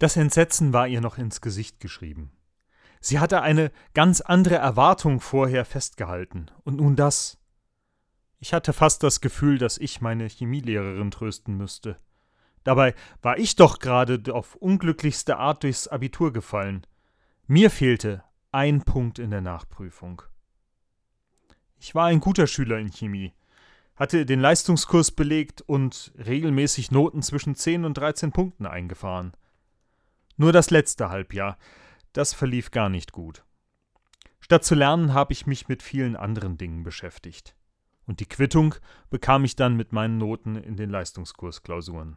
Das Entsetzen war ihr noch ins Gesicht geschrieben. Sie hatte eine ganz andere Erwartung vorher festgehalten, und nun das. Ich hatte fast das Gefühl, dass ich meine Chemielehrerin trösten müsste. Dabei war ich doch gerade auf unglücklichste Art durchs Abitur gefallen. Mir fehlte ein Punkt in der Nachprüfung. Ich war ein guter Schüler in Chemie, hatte den Leistungskurs belegt und regelmäßig Noten zwischen 10 und 13 Punkten eingefahren. Nur das letzte Halbjahr, das verlief gar nicht gut. Statt zu lernen, habe ich mich mit vielen anderen Dingen beschäftigt. Und die Quittung bekam ich dann mit meinen Noten in den Leistungskursklausuren.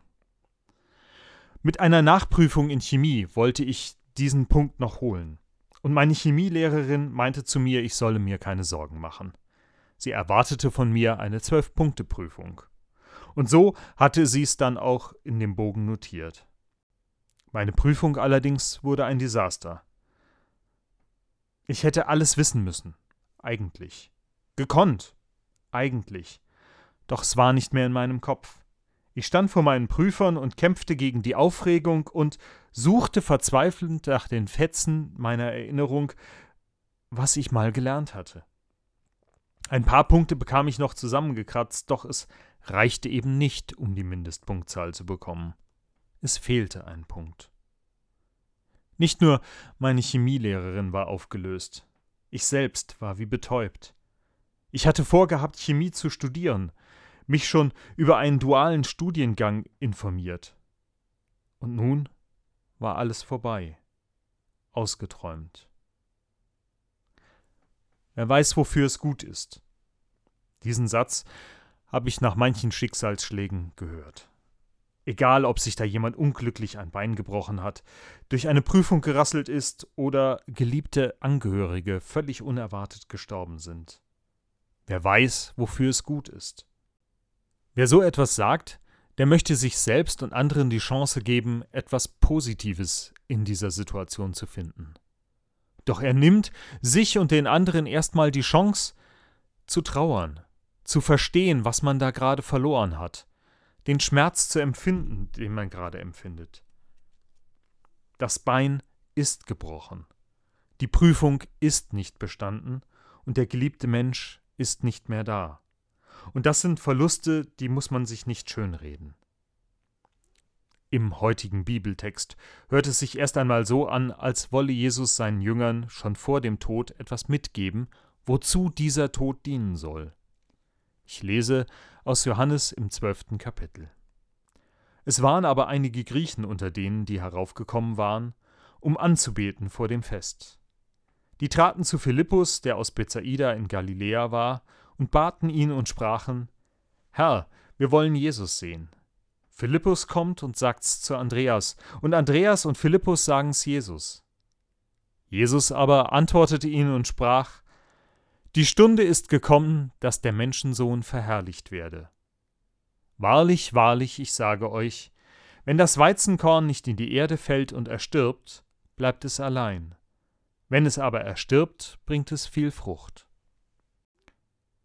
Mit einer Nachprüfung in Chemie wollte ich diesen Punkt noch holen. Und meine Chemielehrerin meinte zu mir, ich solle mir keine Sorgen machen. Sie erwartete von mir eine Zwölf-Punkte-Prüfung. Und so hatte sie es dann auch in dem Bogen notiert. Meine Prüfung allerdings wurde ein Desaster. Ich hätte alles wissen müssen. Eigentlich. Gekonnt. Eigentlich. Doch es war nicht mehr in meinem Kopf. Ich stand vor meinen Prüfern und kämpfte gegen die Aufregung und suchte verzweifelnd nach den Fetzen meiner Erinnerung, was ich mal gelernt hatte. Ein paar Punkte bekam ich noch zusammengekratzt, doch es reichte eben nicht, um die Mindestpunktzahl zu bekommen. Es fehlte ein Punkt. Nicht nur meine Chemielehrerin war aufgelöst, ich selbst war wie betäubt. Ich hatte vorgehabt, Chemie zu studieren, mich schon über einen dualen Studiengang informiert. Und nun war alles vorbei, ausgeträumt. Wer weiß, wofür es gut ist. Diesen Satz habe ich nach manchen Schicksalsschlägen gehört. Egal, ob sich da jemand unglücklich ein Bein gebrochen hat, durch eine Prüfung gerasselt ist oder geliebte Angehörige völlig unerwartet gestorben sind. Wer weiß, wofür es gut ist. Wer so etwas sagt, der möchte sich selbst und anderen die Chance geben, etwas Positives in dieser Situation zu finden. Doch er nimmt sich und den anderen erstmal die Chance, zu trauern, zu verstehen, was man da gerade verloren hat, den Schmerz zu empfinden, den man gerade empfindet. Das Bein ist gebrochen. Die Prüfung ist nicht bestanden und der geliebte Mensch ist nicht mehr da. Und das sind Verluste, die muss man sich nicht schönreden. Im heutigen Bibeltext hört es sich erst einmal so an, als wolle Jesus seinen Jüngern schon vor dem Tod etwas mitgeben, wozu dieser Tod dienen soll. Ich lese aus Johannes im zwölften Kapitel. Es waren aber einige Griechen unter denen, die heraufgekommen waren, um anzubeten vor dem Fest. Die traten zu Philippus, der aus Bethsaida in Galiläa war, und baten ihn und sprachen: Herr, wir wollen Jesus sehen. Philippus kommt und sagt's zu Andreas, und Andreas und Philippus sagen's Jesus. Jesus aber antwortete ihnen und sprach: die Stunde ist gekommen, dass der Menschensohn verherrlicht werde. Wahrlich, wahrlich, ich sage euch, wenn das Weizenkorn nicht in die Erde fällt und erstirbt, bleibt es allein. Wenn es aber erstirbt, bringt es viel Frucht.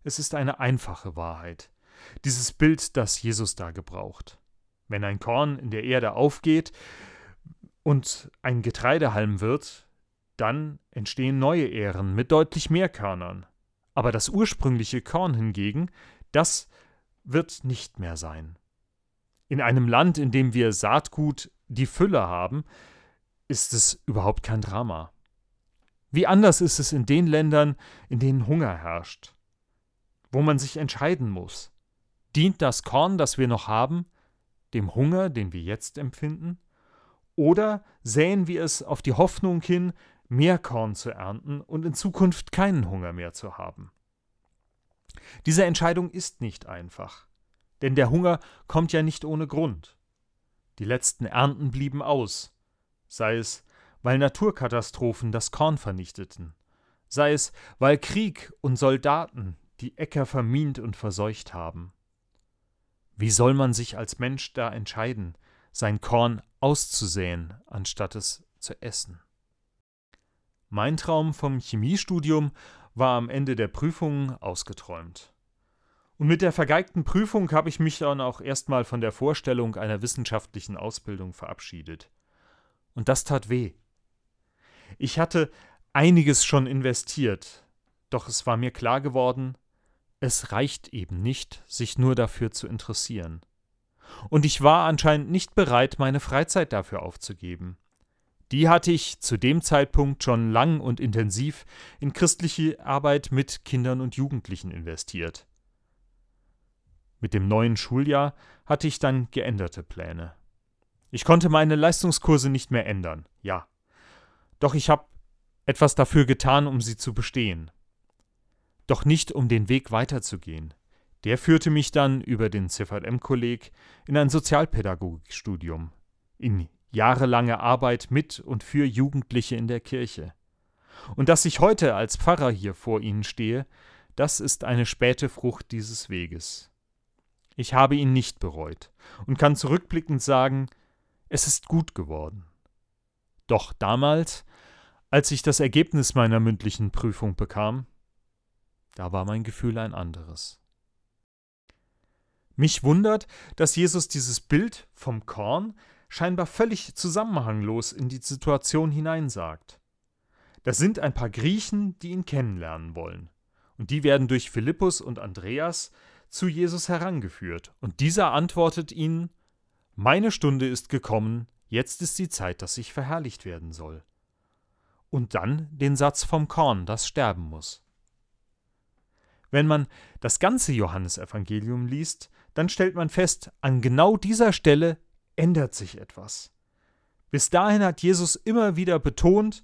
Es ist eine einfache Wahrheit, dieses Bild, das Jesus da gebraucht. Wenn ein Korn in der Erde aufgeht und ein Getreidehalm wird, dann entstehen neue Ähren mit deutlich mehr Körnern. Aber das ursprüngliche Korn hingegen, das wird nicht mehr sein. In einem Land, in dem wir Saatgut die Fülle haben, ist es überhaupt kein Drama. Wie anders ist es in den Ländern, in denen Hunger herrscht, wo man sich entscheiden muss. Dient das Korn, das wir noch haben, dem Hunger, den wir jetzt empfinden? Oder säen wir es auf die Hoffnung hin, mehr Korn zu ernten und in Zukunft keinen Hunger mehr zu haben. Diese Entscheidung ist nicht einfach, denn der Hunger kommt ja nicht ohne Grund. Die letzten Ernten blieben aus, sei es, weil Naturkatastrophen das Korn vernichteten, sei es, weil Krieg und Soldaten die Äcker vermint und verseucht haben. Wie soll man sich als Mensch da entscheiden, sein Korn auszusäen, anstatt es zu essen? Mein Traum vom Chemiestudium war am Ende der Prüfung ausgeträumt. Und mit der vergeigten Prüfung habe ich mich dann auch erstmal von der Vorstellung einer wissenschaftlichen Ausbildung verabschiedet. Und das tat weh. Ich hatte einiges schon investiert, doch es war mir klar geworden, es reicht eben nicht, sich nur dafür zu interessieren. Und ich war anscheinend nicht bereit, meine Freizeit dafür aufzugeben. Die hatte ich zu dem Zeitpunkt schon lang und intensiv in christliche Arbeit mit Kindern und Jugendlichen investiert. Mit dem neuen Schuljahr hatte ich dann geänderte Pläne. Ich konnte meine Leistungskurse nicht mehr ändern, ja. Doch ich habe etwas dafür getan, um sie zu bestehen. Doch nicht um den Weg weiterzugehen. Der führte mich dann über den CVM-Kolleg in ein Sozialpädagogikstudium, in jahrelange Arbeit mit und für Jugendliche in der Kirche. Und dass ich heute als Pfarrer hier vor Ihnen stehe, das ist eine späte Frucht dieses Weges. Ich habe ihn nicht bereut und kann zurückblickend sagen, es ist gut geworden. Doch damals, als ich das Ergebnis meiner mündlichen Prüfung bekam, da war mein Gefühl ein anderes. Mich wundert, dass Jesus dieses Bild vom Korn scheinbar völlig zusammenhanglos in die Situation hineinsagt. Das sind ein paar Griechen, die ihn kennenlernen wollen. Und die werden durch Philippus und Andreas zu Jesus herangeführt. Und dieser antwortet ihnen: Meine Stunde ist gekommen, jetzt ist die Zeit, dass ich verherrlicht werden soll. Und dann den Satz vom Korn, das sterben muss. Wenn man das ganze Johannesevangelium liest, dann stellt man fest, an genau dieser Stelle ändert sich etwas. Bis dahin hat Jesus immer wieder betont,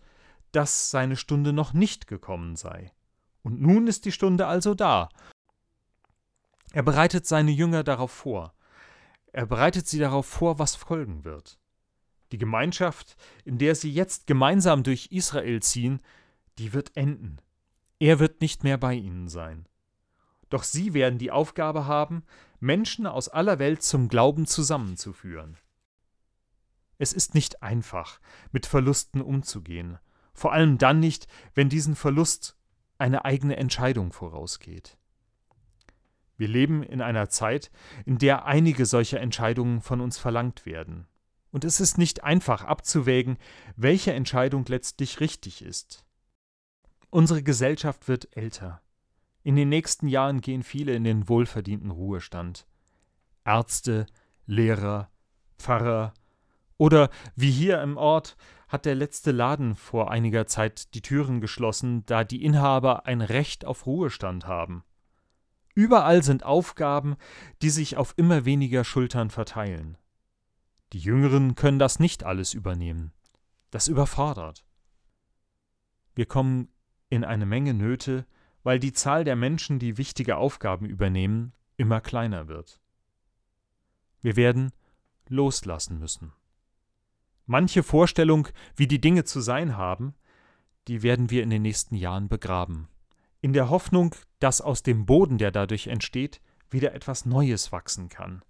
dass seine Stunde noch nicht gekommen sei. Und nun ist die Stunde also da. Er bereitet seine Jünger darauf vor. Er bereitet sie darauf vor, was folgen wird. Die Gemeinschaft, in der sie jetzt gemeinsam durch Israel ziehen, die wird enden. Er wird nicht mehr bei ihnen sein. Doch sie werden die Aufgabe haben, Menschen aus aller Welt zum Glauben zusammenzuführen. Es ist nicht einfach, mit Verlusten umzugehen, vor allem dann nicht, wenn diesen Verlust eine eigene Entscheidung vorausgeht. Wir leben in einer Zeit, in der einige solcher Entscheidungen von uns verlangt werden. Und es ist nicht einfach abzuwägen, welche Entscheidung letztlich richtig ist. Unsere Gesellschaft wird älter. In den nächsten Jahren gehen viele in den wohlverdienten Ruhestand. Ärzte, Lehrer, Pfarrer, oder wie hier im Ort hat der letzte Laden vor einiger Zeit die Türen geschlossen, da die Inhaber ein Recht auf Ruhestand haben. Überall sind Aufgaben, die sich auf immer weniger Schultern verteilen. Die Jüngeren können das nicht alles übernehmen. Das überfordert. Wir kommen in eine Menge Nöte, weil die Zahl der Menschen, die wichtige Aufgaben übernehmen, immer kleiner wird. Wir werden loslassen müssen. Manche Vorstellung, wie die Dinge zu sein haben, die werden wir in den nächsten Jahren begraben. In der Hoffnung, dass aus dem Boden, der dadurch entsteht, wieder etwas Neues wachsen kann.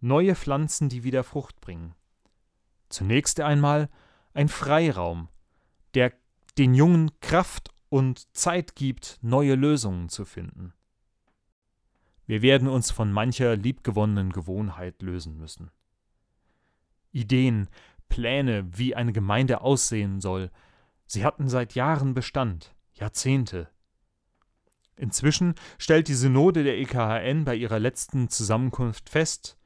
Neue Pflanzen, die wieder Frucht bringen. Zunächst einmal ein Freiraum, der den Jungen Kraft und Zeit gibt, neue Lösungen zu finden. Wir werden uns von mancher liebgewonnenen Gewohnheit lösen müssen. Ideen, Pläne, wie eine Gemeinde aussehen soll. Sie hatten seit Jahren Bestand, Jahrzehnte. Inzwischen stellt die Synode der EKHN bei ihrer letzten Zusammenkunft fest,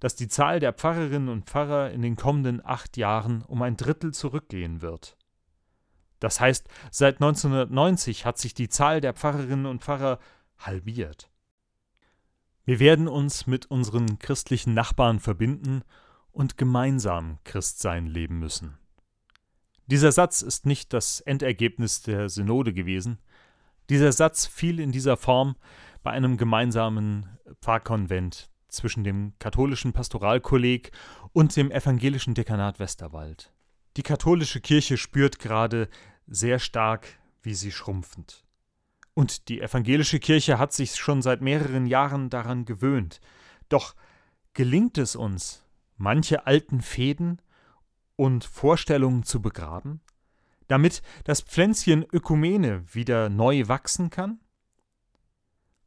dass die Zahl der Pfarrerinnen und Pfarrer in den kommenden acht Jahren um ein Drittel zurückgehen wird. Das heißt, seit 1990 hat sich die Zahl der Pfarrerinnen und Pfarrer halbiert. Wir werden uns mit unseren christlichen Nachbarn verbinden und gemeinsam Christsein leben müssen. Dieser Satz ist nicht das Endergebnis der Synode gewesen. Dieser Satz fiel in dieser Form bei einem gemeinsamen Pfarrkonvent zwischen dem katholischen Pastoralkolleg und dem evangelischen Dekanat Westerwald. Die katholische Kirche spürt gerade sehr stark, wie sie schrumpfend. Und die evangelische Kirche hat sich schon seit mehreren Jahren daran gewöhnt. Doch gelingt es uns, manche alten Fäden und Vorstellungen zu begraben, damit das Pflänzchen Ökumene wieder neu wachsen kann?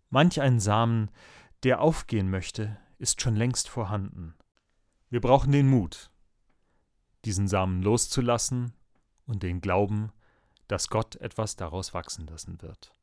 Manch ein Samen, der aufgehen möchte, ist schon längst vorhanden. Wir brauchen den Mut. diesen Samen loszulassen und den Glauben, dass Gott etwas daraus wachsen lassen wird.